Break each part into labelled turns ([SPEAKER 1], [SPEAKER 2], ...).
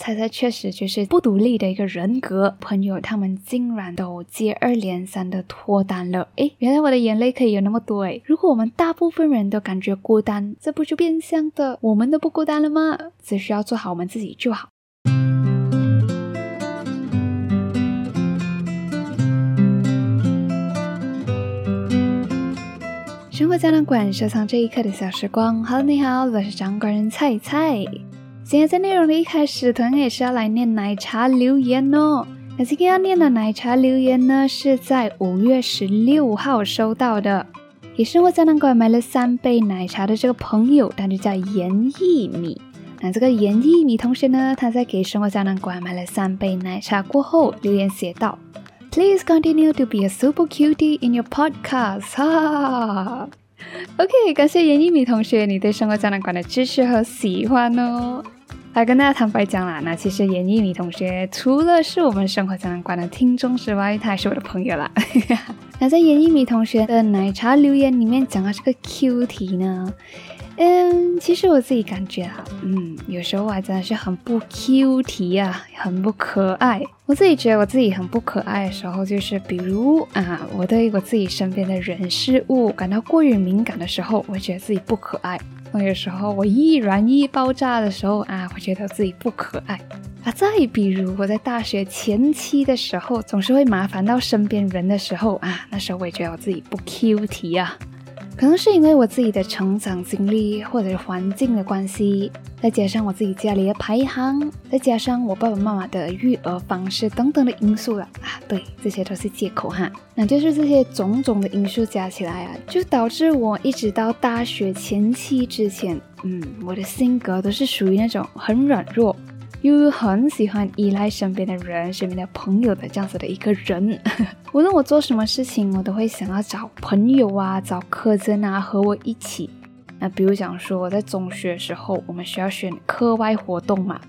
[SPEAKER 1] 猜猜确实就是不独立的一个人格。朋友他们竟然都接二连三的脱单了，诶，原来我的眼泪可以有那么多诶。如果我们大部分人都感觉孤单，这不就变相的我们都不孤单了吗？只需要做好我们自己就好。生活胶囊馆收藏这一刻的小时光。Hello，你好，我是掌管人菜菜。今天在内容的一开始，同样也是要来念奶茶留言哦。那今天要念的奶茶留言呢，是在五月十六号收到的。给生活胶囊馆买了三杯奶茶的这个朋友，他就叫严一米。那这个严一米同学呢，他在给生活胶囊馆买了三杯奶茶过后，留言写道：“Please continue to be a super cutie in your podcast。”哈哈哈。OK，感谢严一米同学你对生活胶囊馆的支持和喜欢哦。来跟大家坦白讲啦，那其实严一米同学除了是我们生活胶囊馆的听众之外，他还是我的朋友啦。那在严一米同学的奶茶留言里面讲到这个 Q 题呢，嗯，其实我自己感觉啊，嗯，有时候啊真的是很不 Q 题啊，很不可爱。我自己觉得我自己很不可爱的时候，就是比如啊，我对我自己身边的人事物感到过于敏感的时候，我觉得自己不可爱。那有时候我易燃易爆炸的时候啊，我觉得自己不可爱啊。再比如我在大学前期的时候，总是会麻烦到身边人的时候啊，那时候我也觉得我自己不 Q 题啊。可能是因为我自己的成长经历，或者是环境的关系，再加上我自己家里的排行，再加上我爸爸妈妈的育儿方式等等的因素了啊。对，这些都是借口哈。那就是这些种种的因素加起来啊，就导致我一直到大学前期之前，嗯，我的性格都是属于那种很软弱。又很喜欢依赖身边的人、身边的朋友的这样子的一个人。无论我做什么事情，我都会想要找朋友啊、找科真啊和我一起。那比如讲说，我在中学的时候，我们需要选课外活动嘛，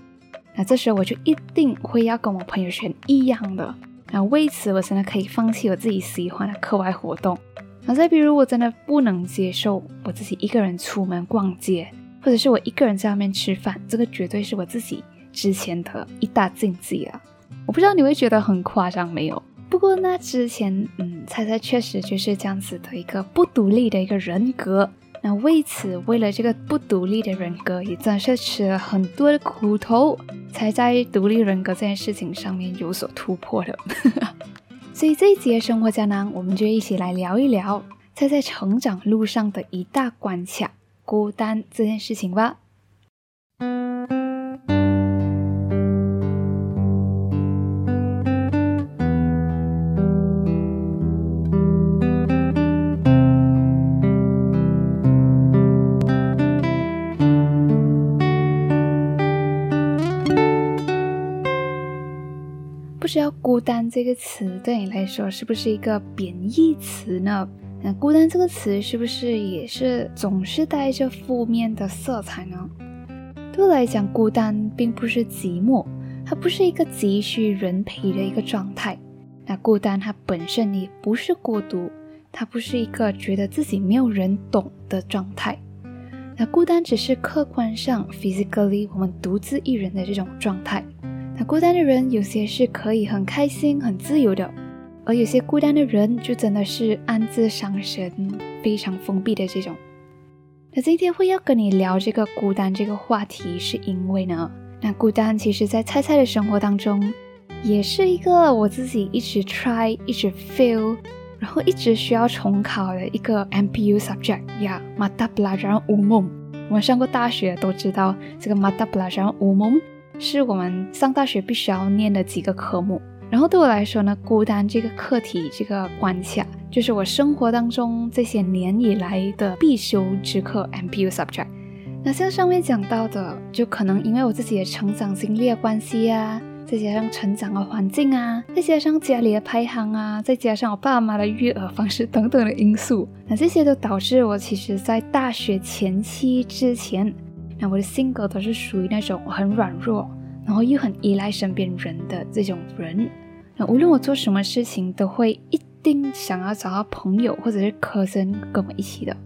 [SPEAKER 1] 那这时候我就一定会要跟我朋友选一样的。那为此，我真的可以放弃我自己喜欢的课外活动。那再比如，我真的不能接受我自己一个人出门逛街，或者是我一个人在外面吃饭，这个绝对是我自己。之前的一大禁忌啊，我不知道你会觉得很夸张没有？不过那之前，嗯，猜猜确实就是这样子的一个不独立的一个人格。那为此，为了这个不独立的人格，也真是吃了很多的苦头，才在独立人格这件事情上面有所突破的。所以这一节生活胶囊，我们就一起来聊一聊猜猜成长路上的一大关卡——孤单这件事情吧。是要孤单这个词对你来说是不是一个贬义词呢？那孤单这个词是不是也是总是带着负面的色彩呢？对我来讲，孤单并不是寂寞，它不是一个急需人陪的一个状态。那孤单它本身也不是孤独，它不是一个觉得自己没有人懂的状态。那孤单只是客观上 physically 我们独自一人的这种状态。那孤单的人有些是可以很开心、很自由的，而有些孤单的人就真的是暗自伤神、非常封闭的这种。那今天会要跟你聊这个孤单这个话题，是因为呢，那孤单其实在菜菜的生活当中，也是一个我自己一直 try、一直 fail，然后一直需要重考的一个 MPU subject 呀，mata pelajaran umum。我们上过大学都知道这个 mata pelajaran umum。是我们上大学必须要念的几个科目，然后对我来说呢，孤单这个课题这个关卡，就是我生活当中这些年以来的必修之课 MPU subject。那像上面讲到的，就可能因为我自己的成长经历的关系啊，再加上成长的环境啊，再加上家里的排行啊，再加上我爸妈的育儿方式等等的因素，那这些都导致我其实在大学前期之前。那我的性格都是属于那种很软弱，然后又很依赖身边人的这种人。那无论我做什么事情，都会一定想要找到朋友或者是科生跟我一起的。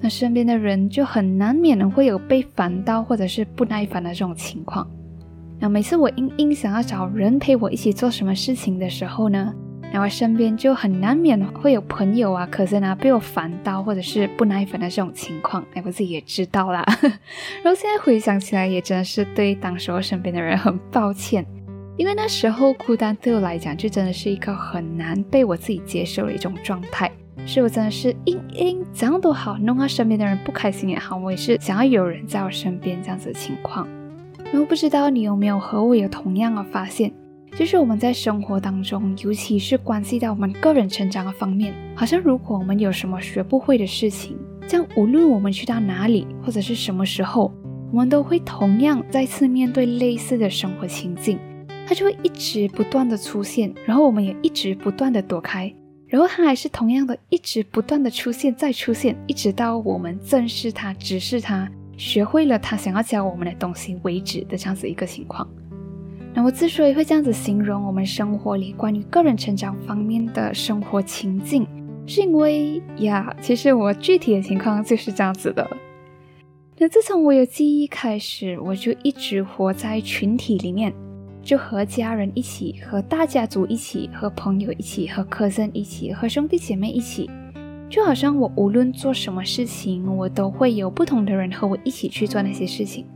[SPEAKER 1] 那身边的人就很难免的会有被烦到或者是不耐烦的这种情况。那每次我硬硬想要找人陪我一起做什么事情的时候呢，然后身边就很难免会有朋友啊、可是呢被我烦到，或者是不耐烦的这种情况。哎，我自己也知道啦。然后现在回想起来，也真的是对当时我身边的人很抱歉，因为那时候孤单对我来讲，就真的是一个很难被我自己接受的一种状态。是我真的是硬硬怎样都好，弄到身边的人不开心也好，我也是想要有人在我身边这样子的情况。然后不知道你有没有和我有同样的发现，就是我们在生活当中，尤其是关系到我们个人成长的方面，好像如果我们有什么学不会的事情，这样无论我们去到哪里或者是什么时候，我们都会同样再次面对类似的生活情境，它就会一直不断的出现，然后我们也一直不断的躲开。然后它还是同样的，一直不断的出现，再出现，一直到我们正视它、直视它，学会了它想要教我们的东西为止的这样子一个情况。那我之所以会这样子形容我们生活里关于个人成长方面的生活情境，是因为呀，其实我具体的情况就是这样子的。那自从我有记忆开始，我就一直活在群体里面。就和家人一起，和大家族一起，和朋友一起，和客人一起，和兄弟姐妹一起，就好像我无论做什么事情，我都会有不同的人和我一起去做那些事情，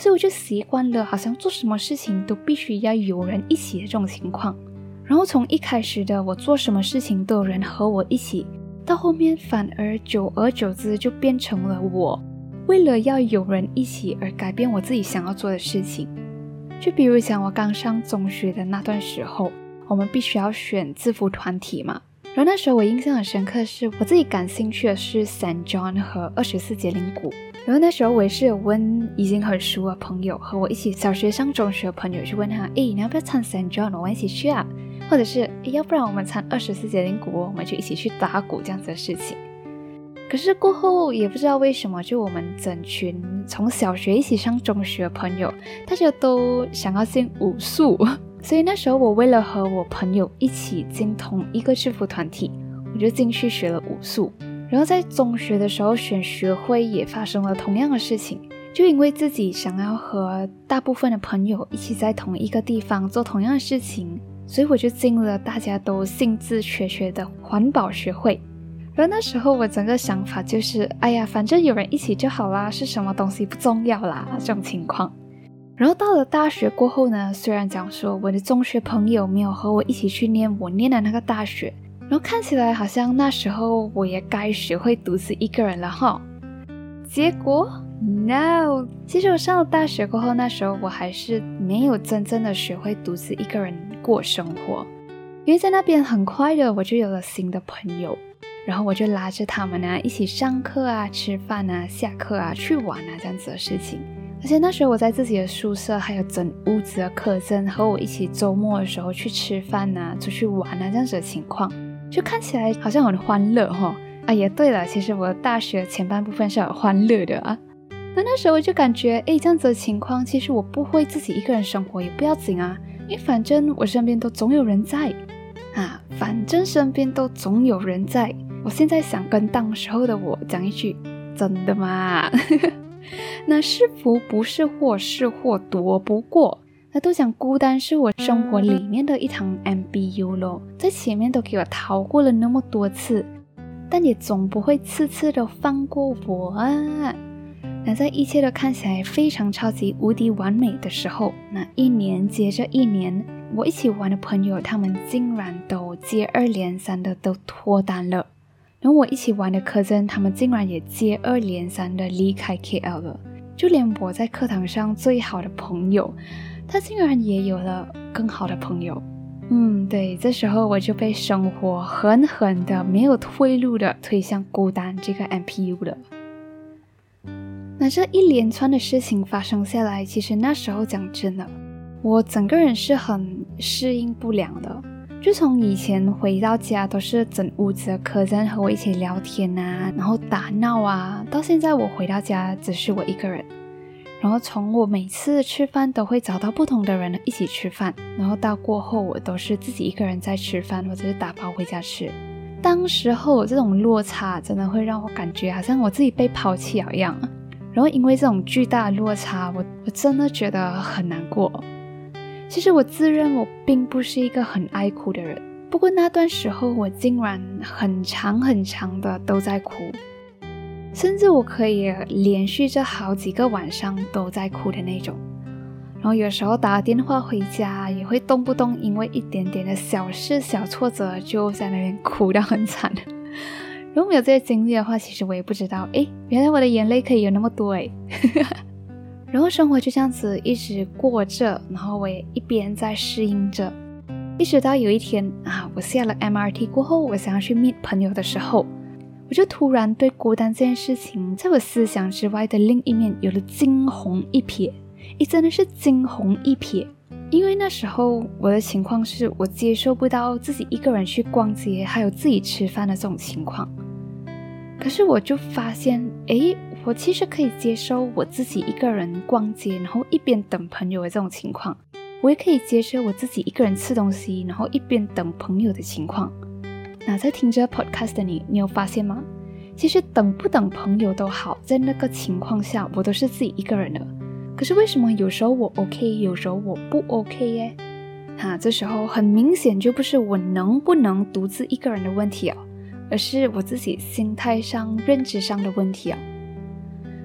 [SPEAKER 1] 所以我就习惯了，好像做什么事情都必须要有人一起的这种情况。然后从一开始的我做什么事情都有人和我一起，到后面反而久而久之就变成了我为了要有人一起而改变我自己想要做的事情。就比如讲，我刚上中学的那段时候，我们必须要选制服团体嘛。然后那时候我印象很深刻，是我自己感兴趣的是 Saint John 和二十四节灵谷。然后那时候我也是有问已经很熟的朋友，和我一起小学上中学的朋友，就问他：哎，你要不要参 Saint John？我们一起去啊？或者是要不然我们参二十四节灵谷，我们就一起去打鼓这样子的事情。可是过后也不知道为什么，就我们整群从小学一起上中学的朋友，大家都想要进武术，所以那时候我为了和我朋友一起进同一个制服团体，我就进去学了武术。然后在中学的时候选学会也发生了同样的事情，就因为自己想要和大部分的朋友一起在同一个地方做同样的事情，所以我就进了大家都兴致缺缺的环保学会。然后那时候我整个想法就是，哎呀，反正有人一起就好啦，是什么东西不重要啦，这种情况。然后到了大学过后呢，虽然讲说我的中学朋友没有和我一起去念我念的那个大学，然后看起来好像那时候我也该学会独自一个人了哈。结果，no，其实我上了大学过后，那时候我还是没有真正的学会独自一个人过生活，因为在那边很快的我就有了新的朋友。然后我就拉着他们呢，一起上课啊、吃饭啊、下课啊、去玩啊这样子的事情。而且那时候我在自己的宿舍，还有整屋子的客人和我一起周末的时候去吃饭啊、出去玩啊这样子的情况，就看起来好像很欢乐哈。啊，也对了，其实我大学前半部分是很欢乐的啊。那那时候我就感觉，哎，这样子的情况，其实我不会自己一个人生活也不要紧啊，因为反正我身边都总有人在啊，反正身边都总有人在。我现在想跟当时候的我讲一句：真的吗？那是福不是祸，是祸躲不过。那都讲孤单是我生活里面的一堂 MBU 咯，在前面都给我逃过了那么多次，但也总不会次次都放过我啊。那在一切都看起来非常超级无敌完美的时候，那一年接着一年，我一起玩的朋友他们竟然都接二连三的都脱单了。然后我一起玩的科珍，他们竟然也接二连三的离开 KL 了。就连我在课堂上最好的朋友，他竟然也有了更好的朋友。嗯，对，这时候我就被生活狠狠的、没有退路的推向孤单这个 MPU 了。那这一连串的事情发生下来，其实那时候讲真的，我整个人是很适应不良的。就从以前回到家都是整屋子的客人和我一起聊天啊，然后打闹啊，到现在我回到家只是我一个人。然后从我每次吃饭都会找到不同的人一起吃饭，然后到过后我都是自己一个人在吃饭或者是打包回家吃。当时候这种落差真的会让我感觉好像我自己被抛弃了一样。然后因为这种巨大的落差，我我真的觉得很难过。其实我自认我并不是一个很爱哭的人，不过那段时候我竟然很长很长的都在哭，甚至我可以连续着好几个晚上都在哭的那种。然后有时候打电话回家，也会动不动因为一点点的小事、小挫折就在那边哭到很惨。如果没有这些经历的话，其实我也不知道，哎，原来我的眼泪可以有那么多哎。然后生活就这样子一直过着，然后我也一边在适应着，一直到有一天啊，我下了 MRT 过后，我想要去 meet 朋友的时候，我就突然对孤单这件事情，在我思想之外的另一面有了惊鸿一瞥，诶，真的是惊鸿一瞥，因为那时候我的情况是我接受不到自己一个人去逛街，还有自己吃饭的这种情况，可是我就发现，诶。我其实可以接受我自己一个人逛街，然后一边等朋友的这种情况。我也可以接受我自己一个人吃东西，然后一边等朋友的情况。那在听着 podcast 的你，你有发现吗？其实等不等朋友都好，在那个情况下，我都是自己一个人的。可是为什么有时候我 OK，有时候我不 OK 耶？哈，这时候很明显就不是我能不能独自一个人的问题哦，而是我自己心态上、认知上的问题啊。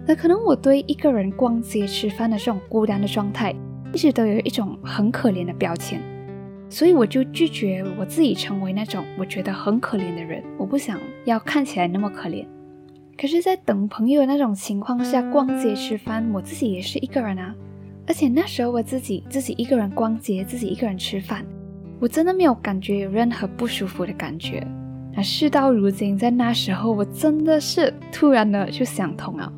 [SPEAKER 1] 那可能我对一个人逛街吃饭的这种孤单的状态，一直都有一种很可怜的标签，所以我就拒绝我自己成为那种我觉得很可怜的人。我不想要看起来那么可怜。可是，在等朋友那种情况下逛街吃饭，我自己也是一个人啊。而且那时候我自己自己一个人逛街，自己一个人吃饭，我真的没有感觉有任何不舒服的感觉。那事到如今，在那时候，我真的是突然的就想通了。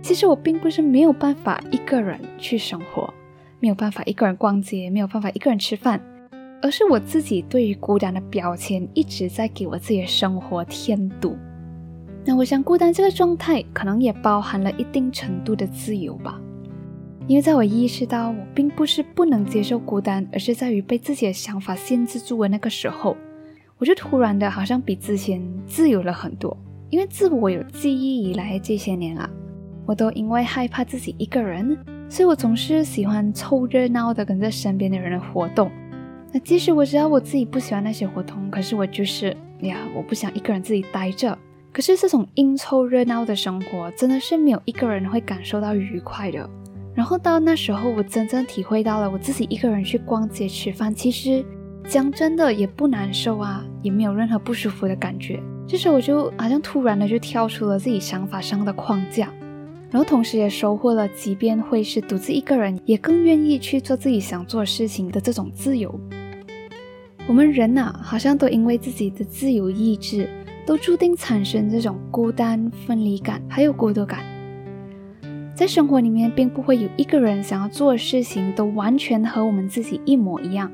[SPEAKER 1] 其实我并不是没有办法一个人去生活，没有办法一个人逛街，没有办法一个人吃饭，而是我自己对于孤单的标签一直在给我自己的生活添堵。那我想，孤单这个状态可能也包含了一定程度的自由吧，因为在我意识到我并不是不能接受孤单，而是在于被自己的想法限制住的那个时候，我就突然的好像比之前自由了很多。因为自我有记忆以来这些年啊。我都因为害怕自己一个人，所以我总是喜欢凑热闹的跟着身边的人的活动。那即使我知道我自己不喜欢那些活动，可是我就是呀，我不想一个人自己待着。可是这种应酬热闹的生活，真的是没有一个人会感受到愉快的。然后到那时候，我真正体会到了我自己一个人去逛街吃饭，其实讲真的也不难受啊，也没有任何不舒服的感觉。这时候我就好像突然的就跳出了自己想法上的框架。然后同时也收获了，即便会是独自一个人，也更愿意去做自己想做事情的这种自由。我们人呐，好像都因为自己的自由意志，都注定产生这种孤单、分离感，还有孤独感。在生活里面，并不会有一个人想要做的事情都完全和我们自己一模一样，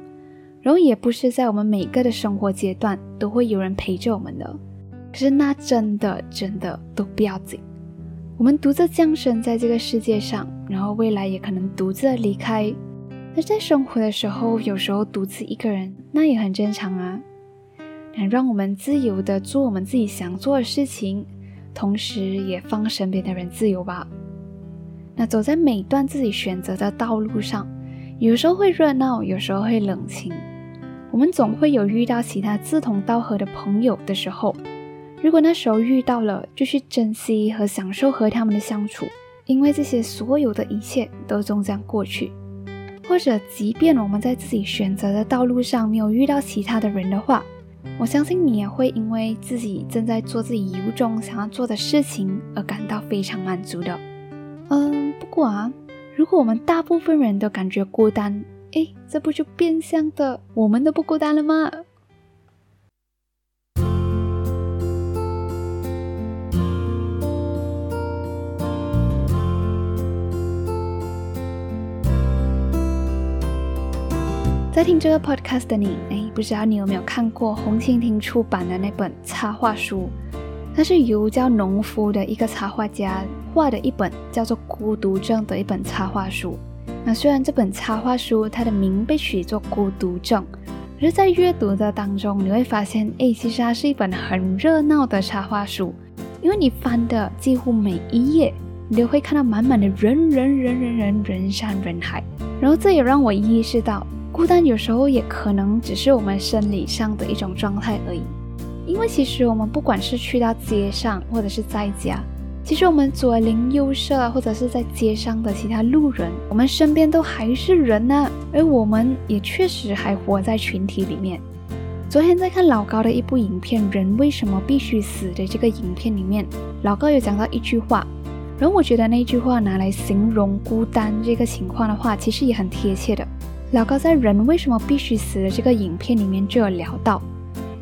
[SPEAKER 1] 然后也不是在我们每个的生活阶段都会有人陪着我们的。可是那真的真的都不要紧。我们独自降生在这个世界上，然后未来也可能独自离开。那在生活的时候，有时候独自一个人，那也很正常啊。那让我们自由的做我们自己想做的事情，同时也放身边的人自由吧。那走在每段自己选择的道路上，有时候会热闹，有时候会冷清。我们总会有遇到其他志同道合的朋友的时候。如果那时候遇到了，就去珍惜和享受和他们的相处，因为这些所有的一切都终将过去。或者，即便我们在自己选择的道路上没有遇到其他的人的话，我相信你也会因为自己正在做自己由衷想要做的事情而感到非常满足的。嗯，不过啊，如果我们大部分人都感觉孤单，诶，这不就变相的我们都不孤单了吗？在听这个 podcast 的你，哎，不知道你有没有看过红蜻蜓出版的那本插画书？它是由叫农夫的一个插画家画的一本叫做《孤独症》的一本插画书。那虽然这本插画书它的名被取作《孤独症》，可是，在阅读的当中，你会发现，哎，其实它是一本很热闹的插画书，因为你翻的几乎每一页，你都会看到满满的人人人人人人山人海。然后这也让我意识到。孤单有时候也可能只是我们生理上的一种状态而已。因为其实我们不管是去到街上，或者是在家，其实我们左邻右舍，或者是在街上的其他路人，我们身边都还是人呢。而我们也确实还活在群体里面。昨天在看老高的一部影片《人为什么必须死》的这个影片里面，老高有讲到一句话，然后我觉得那句话拿来形容孤单这个情况的话，其实也很贴切的。老高在《人为什么必须死》的这个影片里面就有聊到。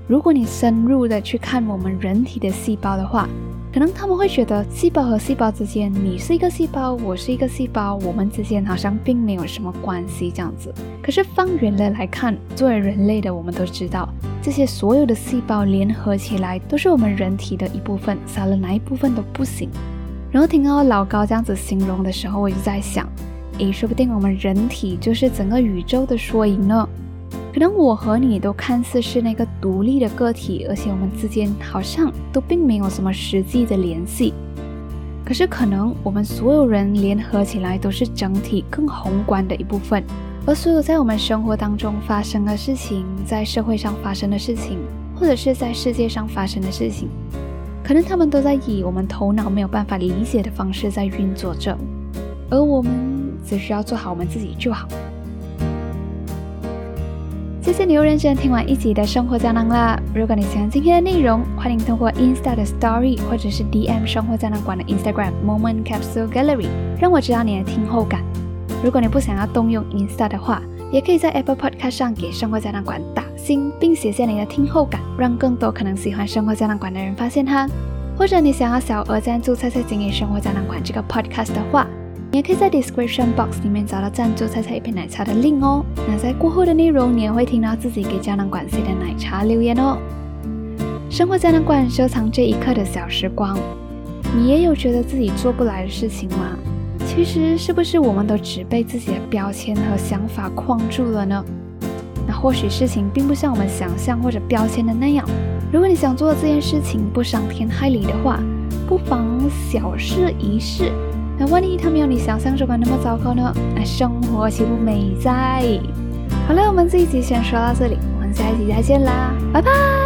[SPEAKER 1] 如果你深入的去看我们人体的细胞的话，可能他们会觉得细胞和细胞之间，你是一个细胞，我是一个细胞，我们之间好像并没有什么关系这样子。可是放远了来看，作为人类的我们都知道，这些所有的细胞联合起来都是我们人体的一部分，少了哪一部分都不行。然后听到老高这样子形容的时候，我就在想，诶，说不定我们人体就是整个宇宙的缩影呢。可能我和你都看似是那个独立的个体，而且我们之间好像都并没有什么实际的联系。可是可能我们所有人联合起来都是整体更宏观的一部分。而所有在我们生活当中发生的事情，在社会上发生的事情，或者是在世界上发生的事情，可能他们都在以我们头脑没有办法理解的方式在运作着，而我们只需要做好我们自己就好。谢谢你又认真听完一集的生活胶囊啦！如果你喜欢今天的内容，欢迎通过 Insta 的 Story 或者是 DM 生活胶囊馆的 Instagram Moment Capsule Gallery 让我知道你的听后感。如果你不想要动用 Insta 的话，也可以在 Apple Podcast 上给生活胶囊馆打星，并写下你的听后感，让更多可能喜欢生活胶囊馆的人发现它。或者你想要小额赞助菜菜经营生活胶囊馆这个 Podcast 的话，也可以在 description box 里面找到赞助菜菜一杯奶茶的 link 哦。那在过后的内容，你也会听到自己给胶囊馆写的奶茶留言哦。生活胶囊馆收藏这一刻的小时光，你也有觉得自己做不来的事情吗？其实是不是我们都只被自己的标签和想法框住了呢？那或许事情并不像我们想象或者标签的那样。如果你想做这件事情不伤天害理的话，不妨小试一试。那万一他没有你想象中的那么糟糕呢？那生活岂不美哉？好了，我们这一集先说到这里，我们下一集再见啦，拜拜。